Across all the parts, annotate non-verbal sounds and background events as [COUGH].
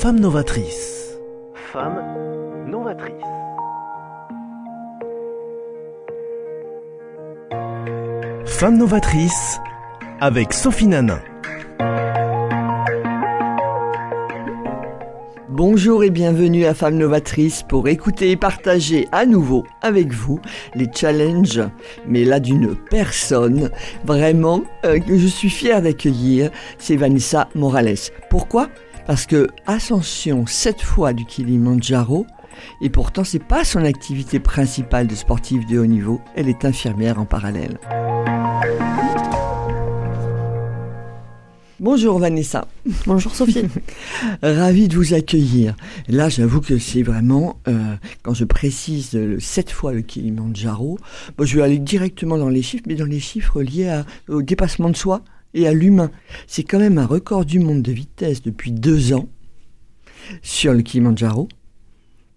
Femme novatrice. Femme novatrice. Femme novatrice avec Sophie Nana. Bonjour et bienvenue à Femme Novatrice pour écouter et partager à nouveau avec vous les challenges, mais là d'une personne vraiment euh, que je suis fière d'accueillir, c'est Vanessa Morales. Pourquoi Parce que ascension sept fois du Kilimanjaro, et pourtant c'est pas son activité principale de sportive de haut niveau, elle est infirmière en parallèle. Bonjour Vanessa. Bonjour Sophie. [LAUGHS] Ravi de vous accueillir. Là, j'avoue que c'est vraiment, euh, quand je précise le, sept fois le Kilimanjaro, bon, je vais aller directement dans les chiffres, mais dans les chiffres liés à- au dépassement de soi et à l'humain. C'est quand même un record du monde de vitesse depuis deux ans sur le Kilimanjaro.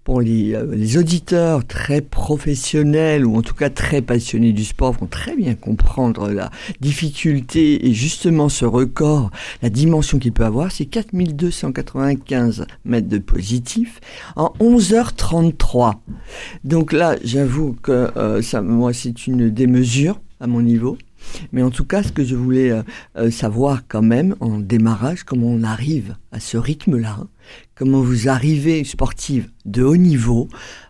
Pour les, euh, les auditeurs très professionnels ou en tout cas très passionnés du sport vont très bien comprendre la difficulté et justement ce record la dimension qu'il peut avoir, c'est 4295 mètres de positif en 11h33. Donc là, j'avoue que euh, ça, moi, c'est une démesure à mon niveau. Mais en tout cas, ce que je voulais euh, euh, savoir quand même en démarrage, comment on arrive à ce rythme-là, comment vous arrivez, sportive de haut niveau,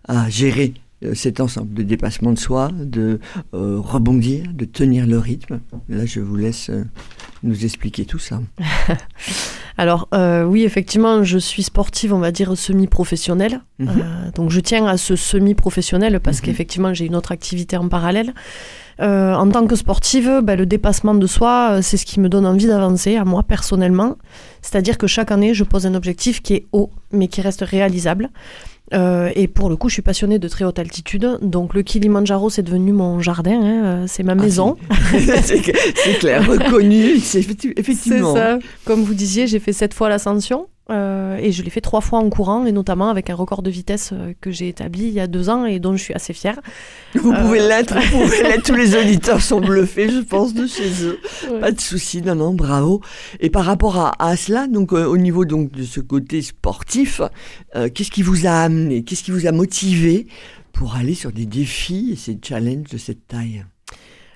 à gérer euh, cet ensemble de dépassement de soi, de rebondir, de tenir le rythme. Là, je vous laisse nous expliquer tout ça. [LAUGHS] Alors euh, oui, effectivement, je suis sportive, on va dire semi-professionnelle. Mhm. Euh, donc je tiens à ce semi-professionnel parce Mhm. qu'effectivement j'ai une autre activité en parallèle. Euh, en tant que sportive, ben, le dépassement de soi, euh, c'est ce qui me donne envie d'avancer, à moi personnellement. C'est-à-dire que chaque année, je pose un objectif qui est haut, mais qui reste réalisable. Euh, et pour le coup, je suis passionnée de très haute altitude. Donc le Kilimanjaro, c'est devenu mon jardin, hein, euh, c'est ma Ah, maison. c'est- [LAUGHS] clair, reconnu, effectivement. C'est ça. Comme vous disiez, j'ai fait sept fois l'ascension euh, et je l'ai fait trois fois en courant et notamment avec un record de vitesse euh, que j'ai établi il y a deux ans et dont je suis assez fière. Vous pouvez Euh. l'être, vous pouvez [LAUGHS] l'être. Tous les auditeurs sont bluffés, je pense, de chez eux. Ouais. Pas de souci, non, non, bravo. Et par rapport à, à cela, donc euh, au niveau donc de ce côté sportif, qu'est-ce qui vous a amené, qu'est-ce qui vous a motivé pour aller sur des défis et ces challenges de cette taille?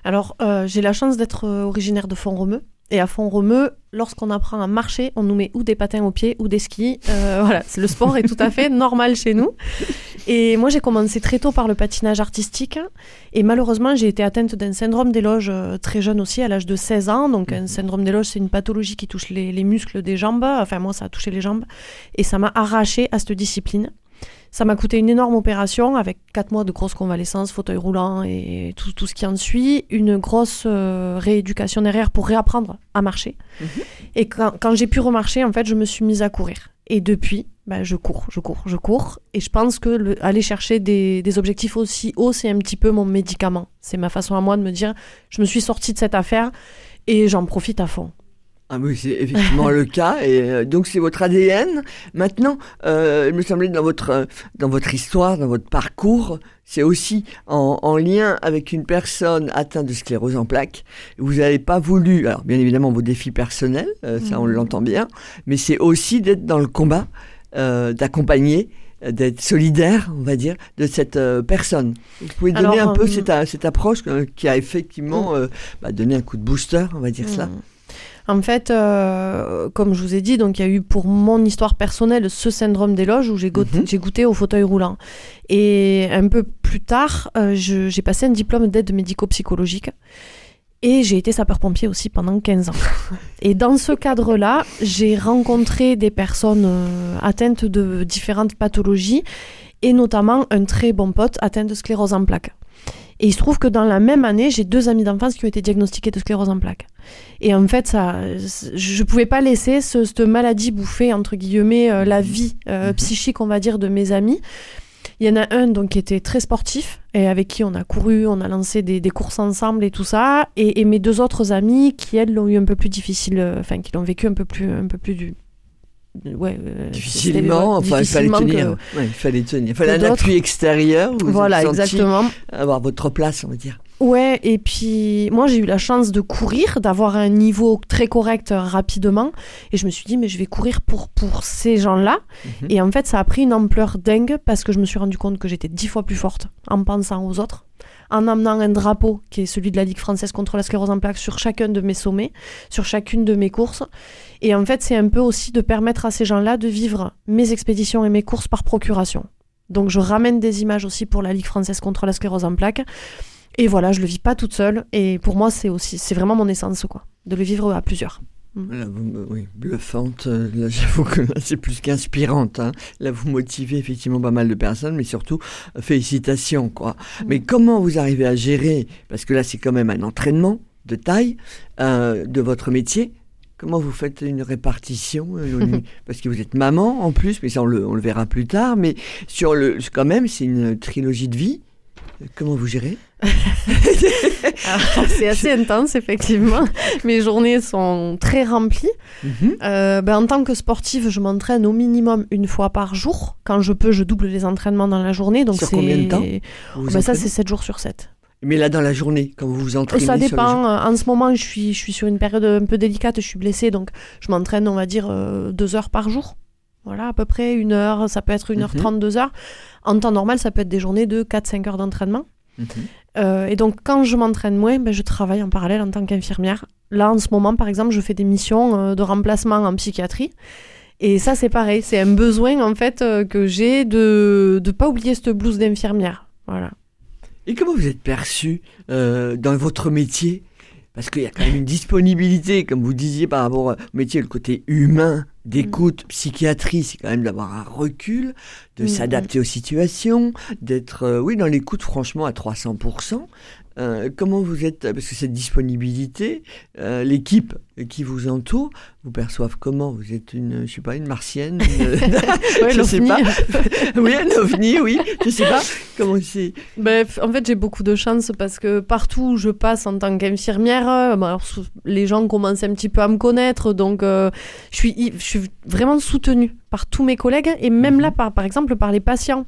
Alors, j'ai la chance d'être originaire de Font-Romeu. Et à Font-Romeu, lorsqu'on apprend à marcher, on nous met ou des patins aux pieds ou des skis. Euh, [LAUGHS] voilà, le sport est tout à fait normal chez nous. Et moi, j'ai commencé très tôt par le patinage artistique. Et malheureusement, j'ai été atteinte d'un syndrome des loges euh, très jeune aussi, à l'âge de 16 ans. Donc, un syndrome des loges, c'est une pathologie qui touche les, les muscles des jambes. Enfin, moi, ça a touché les jambes. Et ça m'a arraché à cette discipline. Ça m'a coûté une énorme opération avec quatre mois de grosse convalescence, fauteuil roulant et tout, tout ce qui en suit. Une grosse euh, rééducation derrière pour réapprendre à marcher. Mhm. Et quand, quand j'ai pu remarcher, en fait, je me suis mise à courir. Et depuis, ben, je cours, je cours, je cours. Et je pense que le- aller chercher des, des objectifs aussi hauts, c'est un petit peu mon médicament. C'est ma façon à moi de me dire, je me suis sortie de cette affaire et j'en profite à fond. Ah oui, c'est effectivement le cas. Et euh, donc c'est votre ADN. Maintenant, euh, il me semblait dans votre euh, dans votre histoire, dans votre parcours, c'est aussi en, en lien avec une personne atteinte de sclérose en plaques. Vous n'avez pas voulu, alors bien évidemment vos défis personnels, euh, ça on Mhm. l'entend bien, mais c'est aussi d'être dans le combat, euh, d'accompagner, d'être solidaire, on va dire, de cette euh, personne. Vous pouvez donner un peu cette, cette approche euh, qui a effectivement euh, bah, donné un coup de booster, on va dire cela. En fait, euh, comme je vous ai dit, donc il y a eu pour mon histoire personnelle ce syndrome des loges où j'ai goûté, Mhm. goûté au fauteuil roulant. Et un peu plus tard, euh, j'ai passé un diplôme d'aide médico-psychologique. Et j'ai été sapeur-pompier aussi pendant 15 ans. [LAUGHS] Et dans ce cadre-là, j'ai rencontré des personnes euh, atteintes de différentes pathologies, et notamment un très bon pote atteint de sclérose en plaques. Et il se trouve que dans la même année, j'ai deux amis d'enfance qui ont été diagnostiqués de sclérose en plaques. Et en fait, ça, je pouvais pas laisser ce- cette maladie bouffer entre guillemets euh, la vie euh, Mhm. psychique, on va dire, de mes amis. Il y en a un donc qui était très sportif et avec qui on a couru, on a lancé des, des courses ensemble et tout ça. Et, et mes deux autres amis qui elles l'ont eu un peu plus difficile, euh, enfin qui l'ont vécu un peu plus, un peu plus du, ouais, euh, Difficilement, enfin, il fallait tenir. que- Ouais, il fallait tenir. Il fallait un appui extérieur. Voilà, exactement. Avoir votre place, on va dire. Ouais, et puis moi j'ai eu la chance de courir, d'avoir un niveau très correct euh, rapidement. Et je me suis dit, mais je vais courir pour, pour ces gens-là. Mhm. Et en fait, ça a pris une ampleur dingue parce que je me suis rendu compte que j'étais dix fois plus forte en pensant aux autres, en amenant un drapeau qui est celui de la Ligue française contre la sclérose en plaques sur chacun de mes sommets, sur chacune de mes courses. Et en fait, c'est un peu aussi de permettre à ces gens-là de vivre mes expéditions et mes courses par procuration. Donc je ramène des images aussi pour la Ligue française contre la sclérose en plaques. Et voilà, je le vis pas toute seule. Et pour moi, c'est aussi, c'est vraiment mon essence, quoi, de le vivre à plusieurs. Là, vous me- oui, bluffante. euh, Là, [LAUGHS] j'avoue que là, c'est plus qu'inspirante. hein. Là, vous motivez effectivement pas mal de personnes, mais surtout, euh, félicitations, quoi. Mais comment vous arrivez à gérer Parce que là, c'est quand même un entraînement de taille euh, de votre métier. Comment vous faites une répartition euh, [LAUGHS] Parce que vous êtes maman en plus, mais ça, on le, on le verra plus tard. Mais sur le, quand même, c'est une trilogie de vie. Comment vous gérez? Alors, [LAUGHS] c'est assez intense, effectivement. Mes journées sont très remplies. Mhm. Euh, ben, en tant que sportive, je m'entraîne au minimum une fois par jour. Quand je peux, je double les entraînements dans la journée. Donc Sur c'est... combien de temps Vous vous Ben, Ça, c'est 7 jours sur 7. Mais là, dans la journée, quand vous vous entraînez Ça dépend. En ce moment, je suis, je suis sur une période un peu délicate. Je suis blessée, donc je m'entraîne, on va dire, euh, deux heures par jour. Voilà, à peu près une heure. Ça peut être une heure Mhm. trente, deux heures. En temps normal, ça peut être des journées de 4-5 heures d'entraînement. Mhm. Euh, et donc, quand je m'entraîne moins, ben, je travaille en parallèle en tant qu'infirmière. Là, en ce moment, par exemple, je fais des missions euh, de remplacement en psychiatrie. Et ça, c'est pareil. C'est un besoin, en fait, euh, que j'ai de ne pas oublier cette blouse d'infirmière. Voilà. Et comment vous êtes perçu dans votre métier? Parce qu'il y a quand même une disponibilité, comme vous disiez, par rapport au métier, le côté humain, d'écoute, psychiatrie, c'est quand même d'avoir un recul, de Mm, s'adapter aux situations, d'être, euh, oui, dans l'écoute, franchement, à 300%. Euh, comment vous êtes, parce que cette disponibilité, euh, l'équipe qui vous entoure, vous perçoivent comment? Vous êtes une, je sais pas, une martienne une- [LAUGHS] Ouais, [LAUGHS] Je sais l'OVNI. pas. [LAUGHS] Oui, un ovni, oui. Je sais pas comment c'est? Ben, en fait, j'ai beaucoup de chance parce que partout où je passe en tant qu'infirmière, euh, ben, alors, sou- les gens commencent un petit peu à me connaître, donc euh, je, suis, hy- je suis vraiment soutenue par tous mes collègues et même Mhm. là, par, par exemple, par les patients.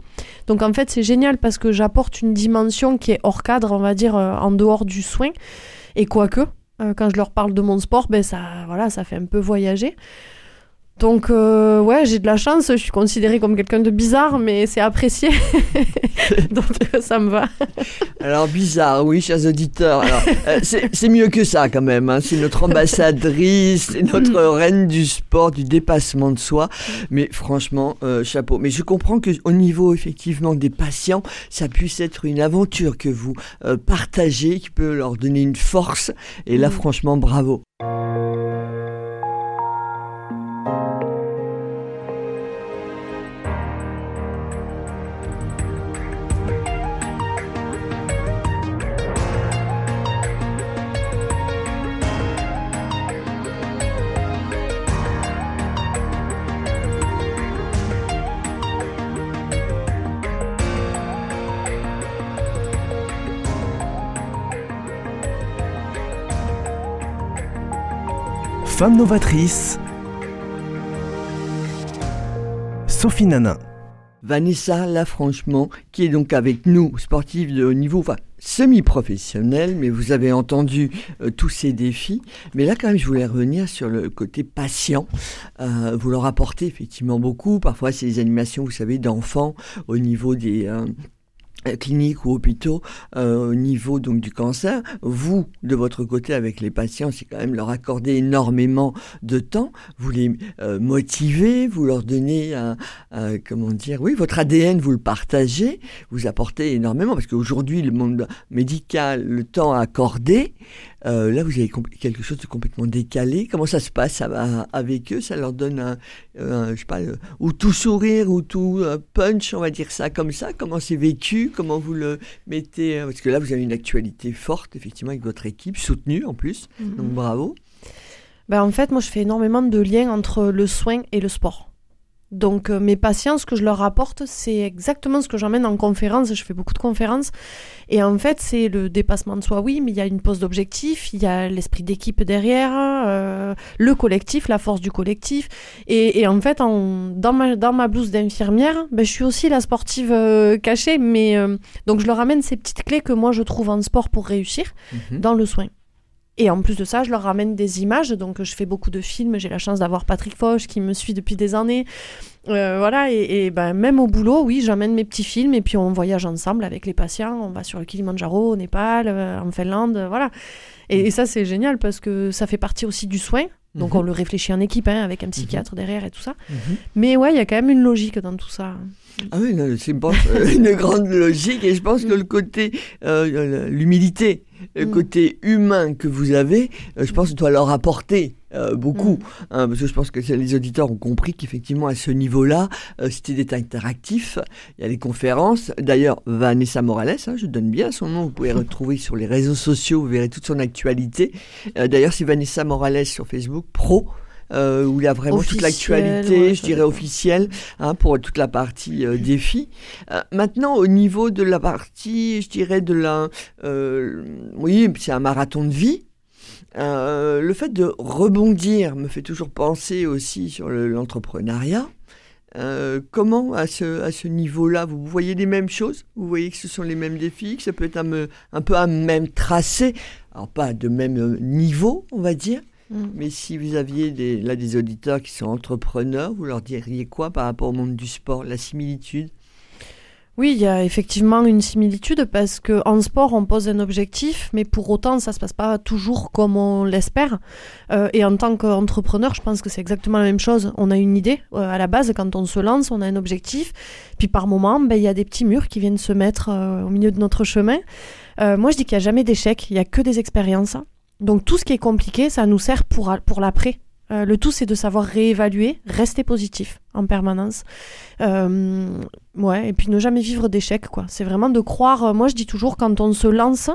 Donc en fait, c'est génial parce que j'apporte une dimension qui est hors cadre, on va dire, euh, en dehors du soin. Et quoique, euh, quand je leur parle de mon sport, ben ça, voilà, ça fait un peu voyager. Donc euh, ouais, j'ai de la chance, je suis considérée comme quelqu'un de bizarre, mais c'est apprécié. [LAUGHS] Donc euh, ça me va. Alors bizarre, oui, chers auditeurs. Alors, euh, c'est mieux que ça quand même. hein. C'est notre ambassadrice, c'est notre reine du sport, du dépassement de soi. Mais franchement, chapeau. Mais je comprends que au niveau effectivement des patients, ça puisse être une aventure que vous partagez, qui peut leur donner une force. Et là, Mm. franchement, bravo. Femme novatrice. Sophie Nanin. Vanessa, là, franchement, qui est donc avec nous, sportive de haut niveau, enfin, semi-professionnelle, mais vous avez entendu euh, tous ces défis. Mais là, quand même, je voulais revenir sur le côté patient. Euh, vous leur apportez effectivement beaucoup. Parfois, c'est des animations, vous savez, d'enfants au niveau des... euh, cliniques ou hôpitaux euh, au niveau donc du cancer. Vous de votre côté avec les patients c'est quand même leur accorder énormément de temps. Vous les euh, motivez vous leur donnez un, un- comment dire oui votre ADN vous le partagez vous apportez énormément parce qu'aujourd'hui le monde médical le temps accordé euh, là vous avez quelque chose de complètement décalé. Comment ça se passe ça va avec eux? Ça leur donne un, un, je sais pas euh, ou tout sourire ou tout euh, punch on va dire ça comme ça. Comment c'est vécu? Comment vous le mettez euh, parce que là vous avez une actualité forte effectivement avec votre équipe soutenue en plus. Donc bravo. Ben, en fait, moi, je fais énormément de liens entre le soin et le sport. Donc euh, mes patients, ce que je leur apporte, c'est exactement ce que j'emmène en conférence. Je fais beaucoup de conférences. Et en fait, c'est le dépassement de soi, oui, mais il y a une pose d'objectif, il y a l'esprit d'équipe derrière, euh, le collectif, la force du collectif. Et, en fait, en, dans, ma, dans ma blouse d'infirmière, ben, je suis aussi la sportive euh, cachée. Mais, donc je leur amène ces petites clés que moi je trouve en sport pour réussir Mhm. dans le soin. Et en plus de ça, je leur ramène des images. Donc, je fais beaucoup de films. J'ai la chance d'avoir Patrick Foch qui me suit depuis des années. Euh, voilà. Et, et ben, même au boulot, oui, j'amène mes petits films et puis on voyage ensemble avec les patients. On va sur le Kilimanjaro, au Népal, euh, en Finlande. euh, voilà. Et, et ça, c'est génial parce que ça fait partie aussi du soin. Donc, Mhm. on le réfléchit en équipe hein, avec un psychiatre derrière et tout ça. Mhm. Mais ouais, il y a quand même une logique dans tout ça. Ah oui, c'est [LAUGHS] une grande logique et je pense que le côté, euh, l'humilité, le Mm. côté humain que vous avez, euh, je pense doit leur apporter euh, beaucoup. Mm. hein, parce que je pense que les auditeurs ont compris qu'effectivement à ce niveau-là, euh, c'était des interactifs. Il y a des conférences. D'ailleurs, Vanessa Morales, hein, je donne bien son nom, vous pouvez [LAUGHS] retrouver sur les réseaux sociaux, vous verrez toute son actualité. Euh, D'ailleurs, c'est Vanessa Morales sur Facebook Pro. Euh, où il y a vraiment toute l'actualité, ouais, je dirais officielle, hein, pour toute la partie euh, défi. Euh, maintenant, au niveau de la partie, je dirais de la, euh, oui, c'est un marathon de vie. Le fait de rebondir me fait toujours penser aussi sur le- l'entrepreneuriat. Comment à ce, à ce niveau-là, vous voyez les mêmes choses? Vous voyez que ce sont les mêmes défis, que ça peut être un, un peu un même tracé, alors pas de même niveau, on va dire, Mm. mais si vous aviez des, là des auditeurs qui sont entrepreneurs, vous leur diriez quoi par rapport au monde du sport La similitude? Oui, il y a effectivement une similitude parce que en sport, on pose un objectif, mais pour autant, ça se passe pas toujours comme on l'espère. Euh, et en tant qu'entrepreneur, je pense que c'est exactement la même chose. On a une idée euh, à la base quand on se lance, on a un objectif, puis par moment, ben, il y a des petits murs qui viennent se mettre euh, au milieu de notre chemin. Moi, je dis qu'il n'y a jamais d'échec, il y a que des expériences. Donc tout ce qui est compliqué, ça nous sert pour, pour l'après. Euh, le tout, c'est de savoir réévaluer, rester positif en permanence. Euh, ouais, et puis ne jamais vivre d'échecs, quoi. C'est vraiment de croire. euh, Moi, je dis toujours, quand on se lance,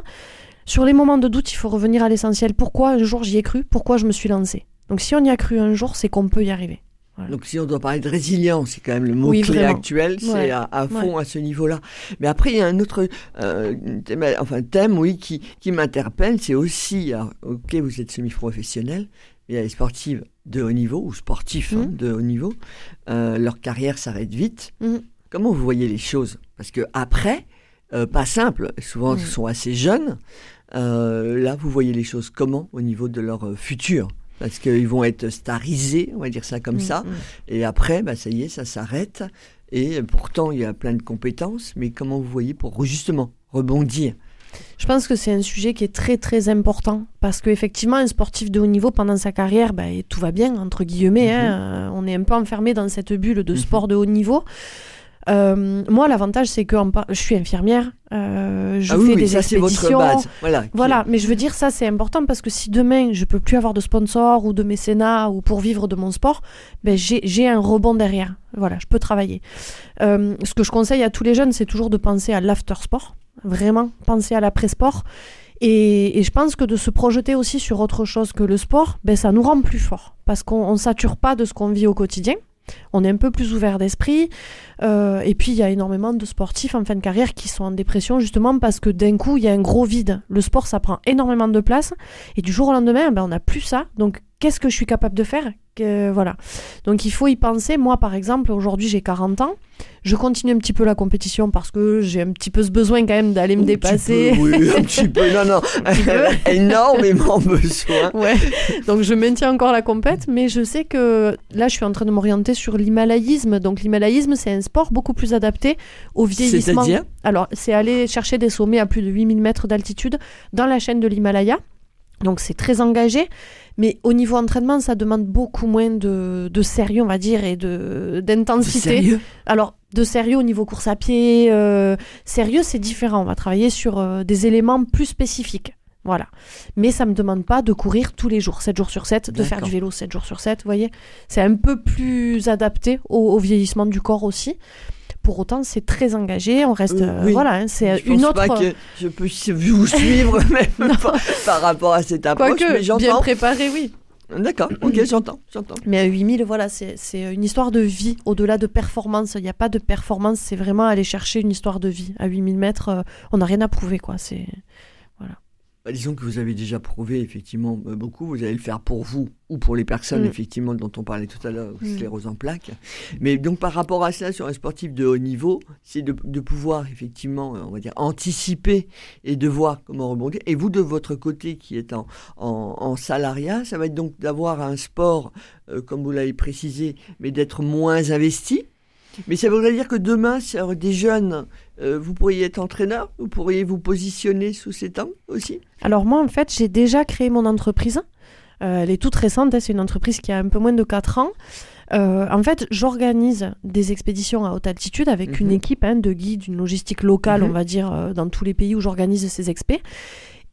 sur les moments de doute, il faut revenir à l'essentiel. Pourquoi un jour j'y ai cru? Pourquoi je me suis lancé Donc, si on y a cru un jour, c'est qu'on peut y arriver. Donc si on doit parler de résilience, c'est quand même le mot Oui, clé vraiment. actuel, c'est Ouais. à, à fond à ce niveau-là. Mais après, il y a un autre euh, thème, enfin, thème, oui, qui, qui m'interpelle, c'est aussi, alors, ok, vous êtes semi-professionnel, mais il y a les sportives de haut niveau, ou sportifs hein, Mhm. de haut niveau, euh, leur carrière s'arrête vite. Mhm. Comment vous voyez les choses? Parce que après, euh, pas simple, souvent Mhm. ce sont assez jeunes, là, vous voyez les choses comment au niveau de leur futur? Parce qu'ils vont être starisés, on va dire ça comme Mm, ça. mm. Et après, bah, ça y est, ça s'arrête. Et pourtant, il y a plein de compétences. Mais comment vous voyez pour justement rebondir? Je pense que c'est un sujet qui est très très important parce qu'effectivement, un sportif de haut niveau pendant sa carrière, bah, tout va bien, entre guillemets. hein, euh, on est un peu enfermé dans cette bulle de Mhm. sport de haut niveau. Euh, moi, l'avantage, c'est que par- je suis infirmière, euh, je Ah oui, fais oui, des ça c'est votre expéditions. base. Voilà. qui- Voilà, mais je veux dire, ça c'est important parce que si demain je peux plus avoir de sponsor ou de mécénat ou pour vivre de mon sport, ben j'ai j'ai un rebond derrière. Voilà, je peux travailler. Euh, ce que je conseille à tous les jeunes, c'est toujours de penser à l'after sport, vraiment, penser à l'après-sport. Et, et je pense que de se projeter aussi sur autre chose que le sport, ben ça nous rend plus forts parce qu'on ne sature pas de ce qu'on vit au quotidien. On est un peu plus ouvert d'esprit. Euh, et puis, il y a énormément de sportifs en fin de carrière qui sont en dépression justement parce que d'un coup, il y a un gros vide. Le sport, ça prend énormément de place. Et du jour au lendemain, ben, on n'a plus ça. Donc, qu'est-ce que je suis capable de faire? Que- Voilà. Donc, il faut y penser. Moi, par exemple, aujourd'hui, j'ai 40 ans. Je continue un petit peu la compétition parce que j'ai un petit peu ce besoin quand même d'aller me Un petit dépasser. peu, oui, un petit peu. Non, non. [LAUGHS] [LAUGHS] énormément besoin. Ouais, donc je maintiens encore la compète, mais je sais que là, je suis en train de m'orienter sur l'himalayisme. Donc l'himalayisme, c'est un sport beaucoup plus adapté au vieillissement. C'est-à-dire? Alors, c'est aller chercher des sommets à plus de 8000 mètres d'altitude dans la chaîne de l'Himalaya. Donc c'est très engagé, mais au niveau entraînement, ça demande beaucoup moins de, de sérieux, on va dire, et de d'intensité. Sérieux Alors, de sérieux au niveau course à pied, euh, sérieux, c'est différent. On va travailler sur euh, des éléments plus spécifiques. Voilà. Mais ça me demande pas de courir tous les jours, 7 jours sur 7, de faire du vélo 7 jours sur 7, vous voyez. C'est un peu plus adapté au, au vieillissement du corps aussi. Pour autant, c'est très engagé. On reste. Euh, euh, oui. voilà, hein, c'est Je une pense autre. pas que je peux vous [LAUGHS] suivre [LAUGHS] même par, par rapport à cette approche, Quoique, mais bien préparé, oui. D'accord, ok, [CLEARS THROAT] j'entends, j'entends. Mais à 8000, voilà, c'est c'est une histoire de vie. Au-delà de performance, il n'y a pas de performance, c'est vraiment aller chercher une histoire de vie. À 8000 mètres, euh, on n'a rien à prouver, quoi. C'est Bah, disons que vous avez déjà prouvé effectivement euh, beaucoup, vous allez le faire pour vous ou pour les personnes Mm. effectivement dont on parlait tout à l'heure, Mm. sclérose en plaques. Mais donc par rapport à ça, sur un sportif de haut niveau, c'est de, de pouvoir effectivement, euh, on va dire, anticiper et de voir comment rebondir. Et vous de votre côté qui est en, en, en salariat, ça va être donc d'avoir un sport, euh, comme vous l'avez précisé, mais d'être moins investi. Mais ça voudrait dire que demain, sur des jeunes, euh, vous pourriez être entraîneur, vous pourriez vous positionner sous ces temps aussi? Alors moi, en fait, j'ai déjà créé mon entreprise. Euh, elle est toute récente, hein, c'est une entreprise qui a un peu moins de 4 ans. Euh, en fait, j'organise des expéditions à haute altitude avec une Mhm. équipe hein, de guides, une logistique locale, Mhm. on va dire, euh, dans tous les pays où j'organise ces expés.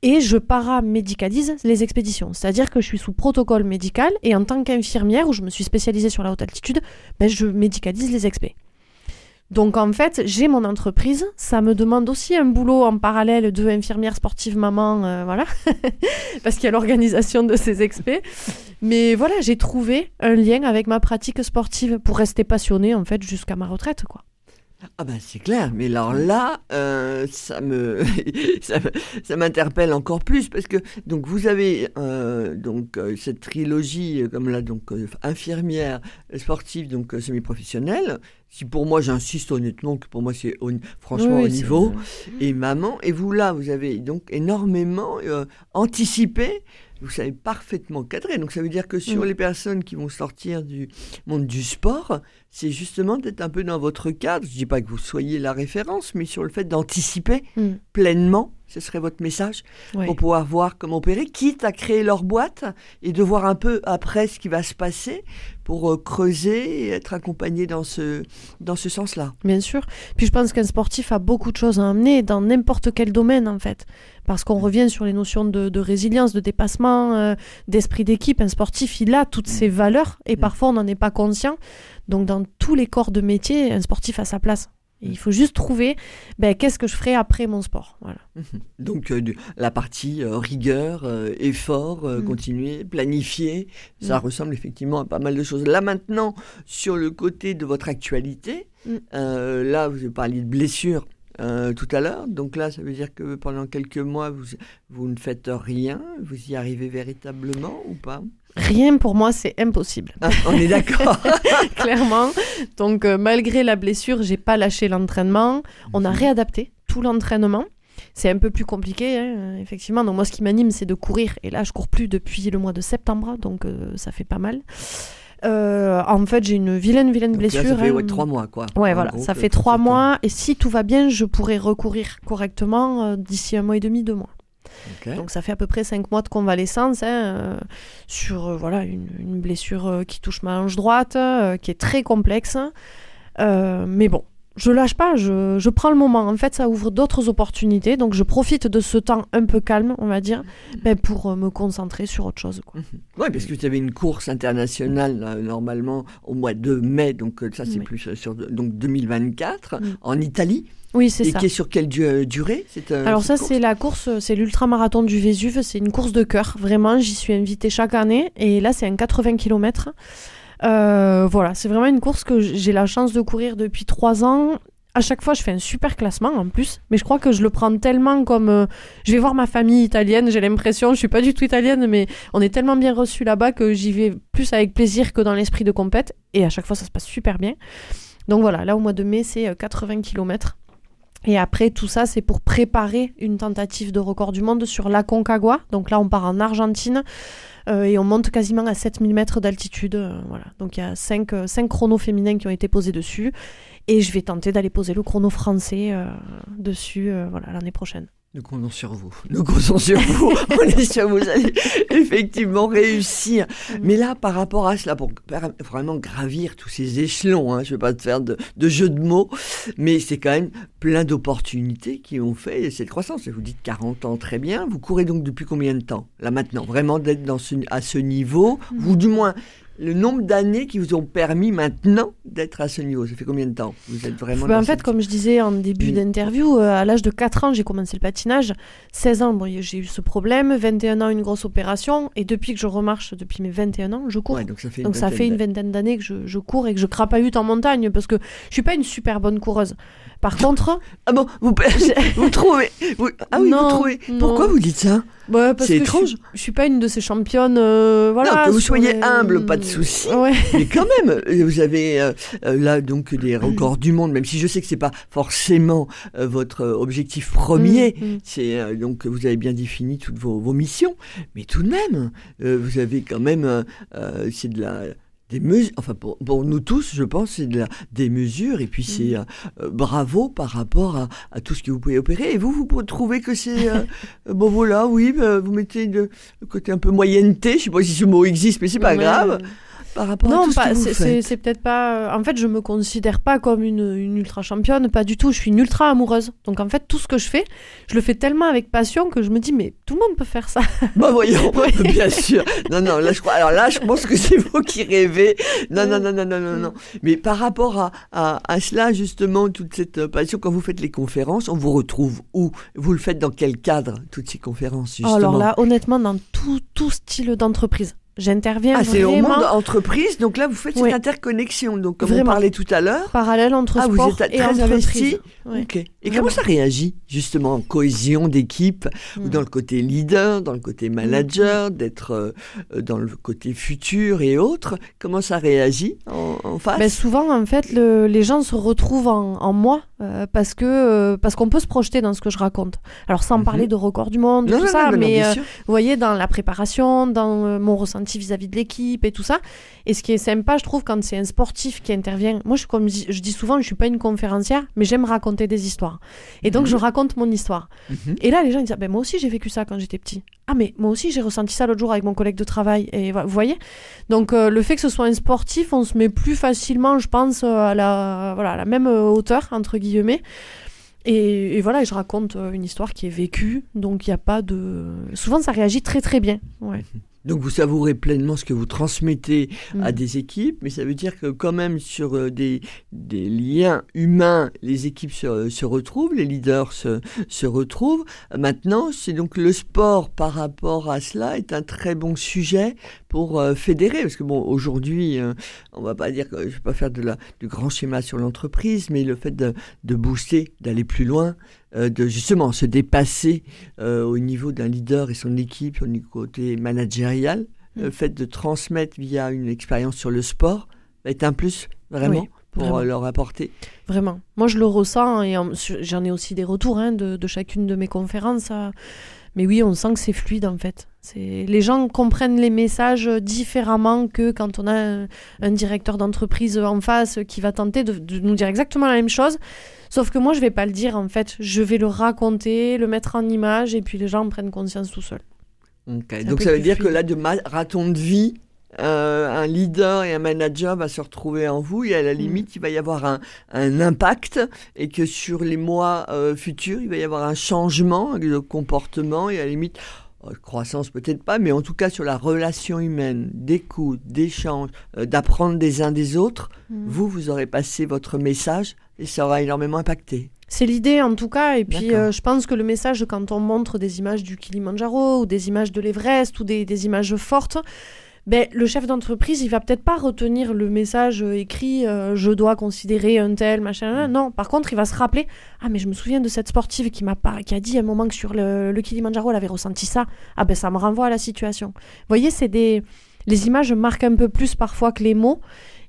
Et je paramédicalise les expéditions. C'est-à-dire que je suis sous protocole médical et en tant qu'infirmière, où je me suis spécialisée sur la haute altitude, ben, je médicalise les expés. Donc en fait, j'ai mon entreprise. Ça me demande aussi un boulot en parallèle de infirmière sportive maman, euh, voilà, [LAUGHS] parce qu'il y a l'organisation de ces expés. Mais voilà, j'ai trouvé un lien avec ma pratique sportive pour rester passionnée en fait jusqu'à ma retraite, quoi. Ah ben c'est clair, mais alors là, euh, [LAUGHS] ça me ça, m'interpelle encore plus parce que donc vous avez euh, donc euh, cette trilogie comme là donc infirmière sportive donc semi-professionnelle. Si pour moi j'insiste honnêtement que pour moi c'est franchement Oui, au niveau et maman et vous là vous avez donc énormément euh, anticipé. Vous savez parfaitement cadrer. Donc ça veut dire que sur Mm. les personnes qui vont sortir du monde du sport, c'est justement d'être un peu dans votre cadre. Je dis pas que vous soyez la référence, mais sur le fait d'anticiper Mm. pleinement, ce serait votre message, pour pouvoir voir comment opérer, quitte à créer leur boîte et de voir un peu après ce qui va se passer pour euh, creuser et être accompagné dans ce, dans ce sens-là. Bien sûr. Puis je pense qu'un sportif a beaucoup de choses à amener dans n'importe quel domaine, en fait. Parce qu'on revient sur les notions de, de résilience, de dépassement, euh, d'esprit d'équipe. Un sportif, il a toutes ces valeurs et Mm. parfois on n'en est pas conscient. Donc dans tous les corps de métier, un sportif a sa place. Et il faut juste trouver ben, qu'est-ce que je ferai après mon sport. Voilà. [LAUGHS] Donc euh, la partie euh, rigueur, euh, effort, Mm. continuer, planifier, ça Mm. ressemble effectivement à pas mal de choses. Là maintenant, sur le côté de votre actualité, Mm. là vous avez parlé de blessures. tout à l'heure, donc là, ça veut dire que pendant quelques mois, vous, vous ne faites rien, vous y arrivez véritablement ou pas? Rien pour moi, c'est impossible. Ah, On est d'accord. [LAUGHS] clairement. Donc, euh, malgré la blessure, j'ai pas lâché l'entraînement. On a réadapté tout l'entraînement. C'est un peu plus compliqué, hein, effectivement. Donc, moi, ce qui m'anime, c'est de courir. Et là, je cours plus depuis le mois de septembre, donc euh, ça fait pas mal. Euh, en fait, j'ai une vilaine, vilaine Donc là, blessure. ça fait hein. ouais, trois mois, quoi. Ouais, En voilà, gros, ça fait trois mois. Et si tout va bien, je pourrais recourir correctement d'ici un mois et demi, deux mois. Donc ça fait à peu près 5 mois de convalescence hein, euh, sur euh, voilà, une, blessure euh, qui touche ma hanche droite, qui est très complexe. Mais bon, je lâche pas, je, je prends le moment. En fait, ça ouvre d'autres opportunités. Donc je profite de ce temps un peu calme, on va dire, ben, pour euh, me concentrer sur autre chose. Quoi. Oui, parce que vous avez une course internationale là, normalement au mois de mai, donc euh, ça c'est Oui. plus euh, sur donc 2024 Mm. en Italie. Oui, c'est Et ça. qui est sur quelle du- durée cette, Alors ça, c'est la course, c'est l'ultramarathon du Vésuve, c'est une course de cœur, vraiment, j'y suis invitée chaque année, et là, c'est un 80 km. Voilà, c'est vraiment une course que j'ai la chance de courir depuis trois ans. À chaque fois, je fais un super classement en plus, mais je crois que je le prends tellement comme... euh, je vais voir ma famille italienne, j'ai l'impression, je suis pas du tout italienne, mais on est tellement bien reçus là-bas que j'y vais plus avec plaisir que dans l'esprit de compète, et à chaque fois, ça se passe super bien. Donc voilà, là, au mois de mai, c'est euh, 80 km. Et après, tout ça, c'est pour préparer une tentative de record du monde sur l'Aconcagua. Donc là, on part en Argentine euh, et on monte quasiment à 7000 mètres d'altitude. euh, voilà. Donc il y a 5 chronos féminins qui ont été posés dessus. Et je vais tenter d'aller poser le chrono français euh, dessus euh, voilà, l'année prochaine. Nous comptons sur vous. Nous comptons sur vous. [LAUGHS] On est sûr que vous allez effectivement réussir. Mm. Mais là, par rapport à cela, pour vraiment gravir tous ces échelons, hein, je ne vais pas te faire de, de jeu de mots, mais c'est quand même plein d'opportunités qui ont fait cette croissance. Et vous dites 40 ans, très bien. Vous courez donc depuis combien de temps Là maintenant, vraiment d'être dans ce, à ce niveau, Mm. ou du moins le nombre d'années qui vous ont permis maintenant d'être à ce niveau. Ça fait combien de temps Vous êtes vraiment. Ben, en fait, cette- comme je disais en début d'interview, euh, à l'âge de 4 ans, j'ai commencé le patinage. 16 ans, bon, j'ai eu ce problème. 21 ans, une grosse opération. Et depuis que je remarche, depuis mes 21 ans, je cours. Ouais, donc ça fait. Donc une vingtaine d'années que je, je cours et que je crapahute en montagne parce que je suis pas une super bonne coureuse. Par contre, Ah bon Vous, [LAUGHS] vous trouvez vous- Ah oui, Non, vous trouvez. non. Pourquoi vous dites ça? Parce C'est étrange. Je, je suis pas une de ces championnes. euh, voilà, Non, que vous soyez les- humble, pas de souci. Ouais. Mais quand [LAUGHS] même, euh, vous avez euh, là donc des records du monde, même si je sais que c'est pas forcément euh, votre objectif premier. Mm, mm. C'est donc vous avez bien défini toutes vos, vos missions, mais tout de même, vous avez quand même c'est de la des mesures, enfin pour, pour nous tous, je pense, c'est de la, des mesures et puis c'est euh, euh, bravo par rapport à, à tout ce que vous pouvez opérer. Et vous, vous trouvez que c'est [LAUGHS] euh, bon voilà, oui, bah, vous mettez le côté un peu moyenneté. Je sais pas si ce mot existe, mais c'est pas grave par rapport à Non, ce pas, que vous c'est- peut-être pas. euh, En fait, je me considère pas comme une, une ultra championne, pas du tout. Je suis une ultra amoureuse. Donc en fait, tout ce que je fais, je le fais tellement avec passion que je me dis, mais tout le monde peut faire ça. [LAUGHS] Bah voyons, [LAUGHS] bien sûr. Non, non, là je crois. Alors là, je pense que c'est vous qui rêvez. Non, non, non, non, non, non, non. Mais par rapport à, à, à cela, justement, toute cette euh, passion, quand vous faites les conférences, on vous retrouve où? Vous le faites dans quel cadre, toutes ces conférences, justement Oh, Alors là, honnêtement, dans tout, tout style d'entreprise, j'interviens Ah, c'est au monde entreprise, donc là vous faites Oui. cette interconnexion. Donc comme Vraiment. on parlait tout à l'heure. parallèle entre Ah, vous êtes et très entreprise. investi. Ok. Et comment ça réagit justement en cohésion d'équipe ou Mm. dans le côté leader, dans le côté manager, d'être euh, euh, dans le côté futur et autres? Comment ça réagit en, en face? Ben, souvent, en fait, le- les gens se retrouvent en, en moi euh, parce que euh, parce qu'on peut se projeter dans ce que je raconte. Alors sans Mhm. parler de record du monde, Non, tout non, ça, non, mais euh, vous voyez dans la préparation, dans mon ressenti vis-à-vis de l'équipe et tout ça. Et ce qui est sympa, je trouve, quand c'est un sportif qui intervient. Moi, je, comme je je dis souvent, je suis pas une conférencière, mais j'aime raconter des histoires. Et donc, Mhm. je raconte mon histoire. Mhm. Et là, les gens ils disent, ah, ben, moi aussi, j'ai vécu ça quand j'étais petit. Ah, mais moi aussi, j'ai ressenti ça l'autre jour avec mon collègue de travail. Et vous voyez? Donc, euh, le fait que ce soit un sportif, on se met plus facilement, je pense, euh, à la, voilà, à la même euh, hauteur, entre guillemets. Et, et voilà, je raconte une histoire qui est vécue, donc il n'y a pas de... Souvent, ça réagit très très bien. Ouais. Donc vous savourez pleinement ce que vous transmettez à Mm. des équipes, mais ça veut dire que quand même sur euh, des, des liens humains, les équipes se, se retrouvent, les leaders se, se retrouvent. Maintenant, c'est donc le sport par rapport à cela est un très bon sujet pour euh, fédérer, parce que bon, aujourd'hui, euh, on va pas dire que je vais pas faire de la, du grand schéma sur l'entreprise, mais le fait de, de booster, d'aller plus loin, de justement se dépasser euh, au niveau d'un leader et son équipe, au niveau côté managérial, Mm. le fait de transmettre via une expérience sur le sport est un plus vraiment Oui, pour vraiment. euh, leur apporter. Vraiment. Moi, je le ressens et en- sur- j'en ai aussi des retours hein, de, de chacune de mes conférences. euh, Mais oui, on sent que c'est fluide en fait. Les gens comprennent les messages différemment que quand on a un, directeur d'entreprise en face qui va tenter de, de nous dire exactement la même chose. Sauf que moi, je vais pas le dire en fait. Je vais le raconter, le mettre en image et puis les gens prennent conscience tout seuls. Ok. un Donc ça veut dire que là, de marathon de vie, euh, un leader et un manager va se retrouver en vous et à la limite, il va y avoir un, un impact et que sur les mois euh, futurs, il va y avoir un changement de comportement et à la limite, croissance peut-être pas, mais en tout cas sur la relation humaine, d'écoute, d'échange, euh, d'apprendre des uns des autres, vous, vous aurez passé votre message et ça aura énormément impacté. C'est l'idée en tout cas, et puis euh, je pense que le message quand on montre des images du Kilimanjaro ou des images de l'Everest ou des, des images fortes, ben, le chef d'entreprise il va peut-être pas retenir le message euh, écrit euh, je dois considérer un tel machin. Mm. Non, par contre il va se rappeler ah mais je me souviens de cette sportive qui m'a pas qui a dit à un moment que sur le, le Kilimanjaro elle avait ressenti ça. Ah ben ça me renvoie à la situation. Vous voyez c'est des les images marquent un peu plus parfois que les mots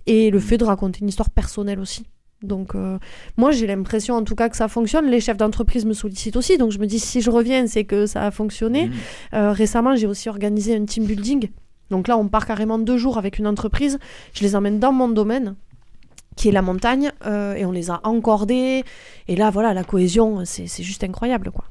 et le fait de raconter une histoire personnelle aussi. Donc euh, moi, j'ai l'impression en tout cas que ça fonctionne. Les chefs d'entreprise me sollicitent aussi. Donc je me dis, si je reviens, c'est que ça a fonctionné. Mm. Euh, récemment, j'ai aussi organisé un team building. Donc là, on part carrément deux jours avec une entreprise. Je les emmène dans mon domaine qui est la montagne euh, et on les a encordés et là voilà la cohésion c'est juste incroyable quoi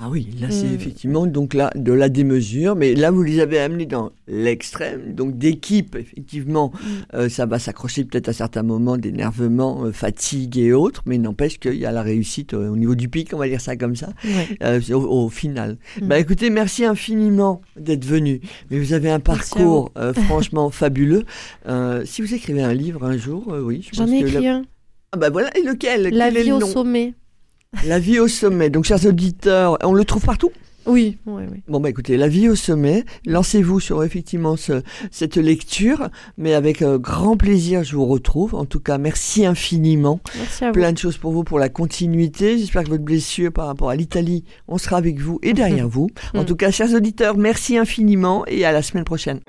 Ah oui, là c'est Mm. effectivement donc là de la démesure, mais là vous les avez amenés dans l'extrême, donc d'équipe effectivement, Mm. euh, ça va s'accrocher peut-être à certains moments d'énervement, euh, fatigue et autres, mais n'empêche qu'il y a la réussite euh, au niveau du pic, on va dire ça comme ça, Ouais. au, au final. Mm. Bah écoutez, merci infiniment d'être venu, mais vous avez un parcours franchement [LAUGHS] fabuleux. Si vous écrivez un livre un jour, oui, je J'en pense ai que écrit la- un. Ah bah voilà, et lequel? La vie le au sommet. La vie au sommet. Donc chers auditeurs, on le trouve partout Oui, oui, oui. Bon bah écoutez, La vie au sommet, lancez-vous sur effectivement ce- cette lecture, mais avec euh, grand plaisir je vous retrouve. En tout cas, merci infiniment. Merci à vous. Plein de choses pour vous pour la continuité. J'espère que votre blessure par rapport à l'Italie, on sera avec vous et derrière vous. En Mm. tout cas, chers auditeurs, merci infiniment et à la semaine prochaine.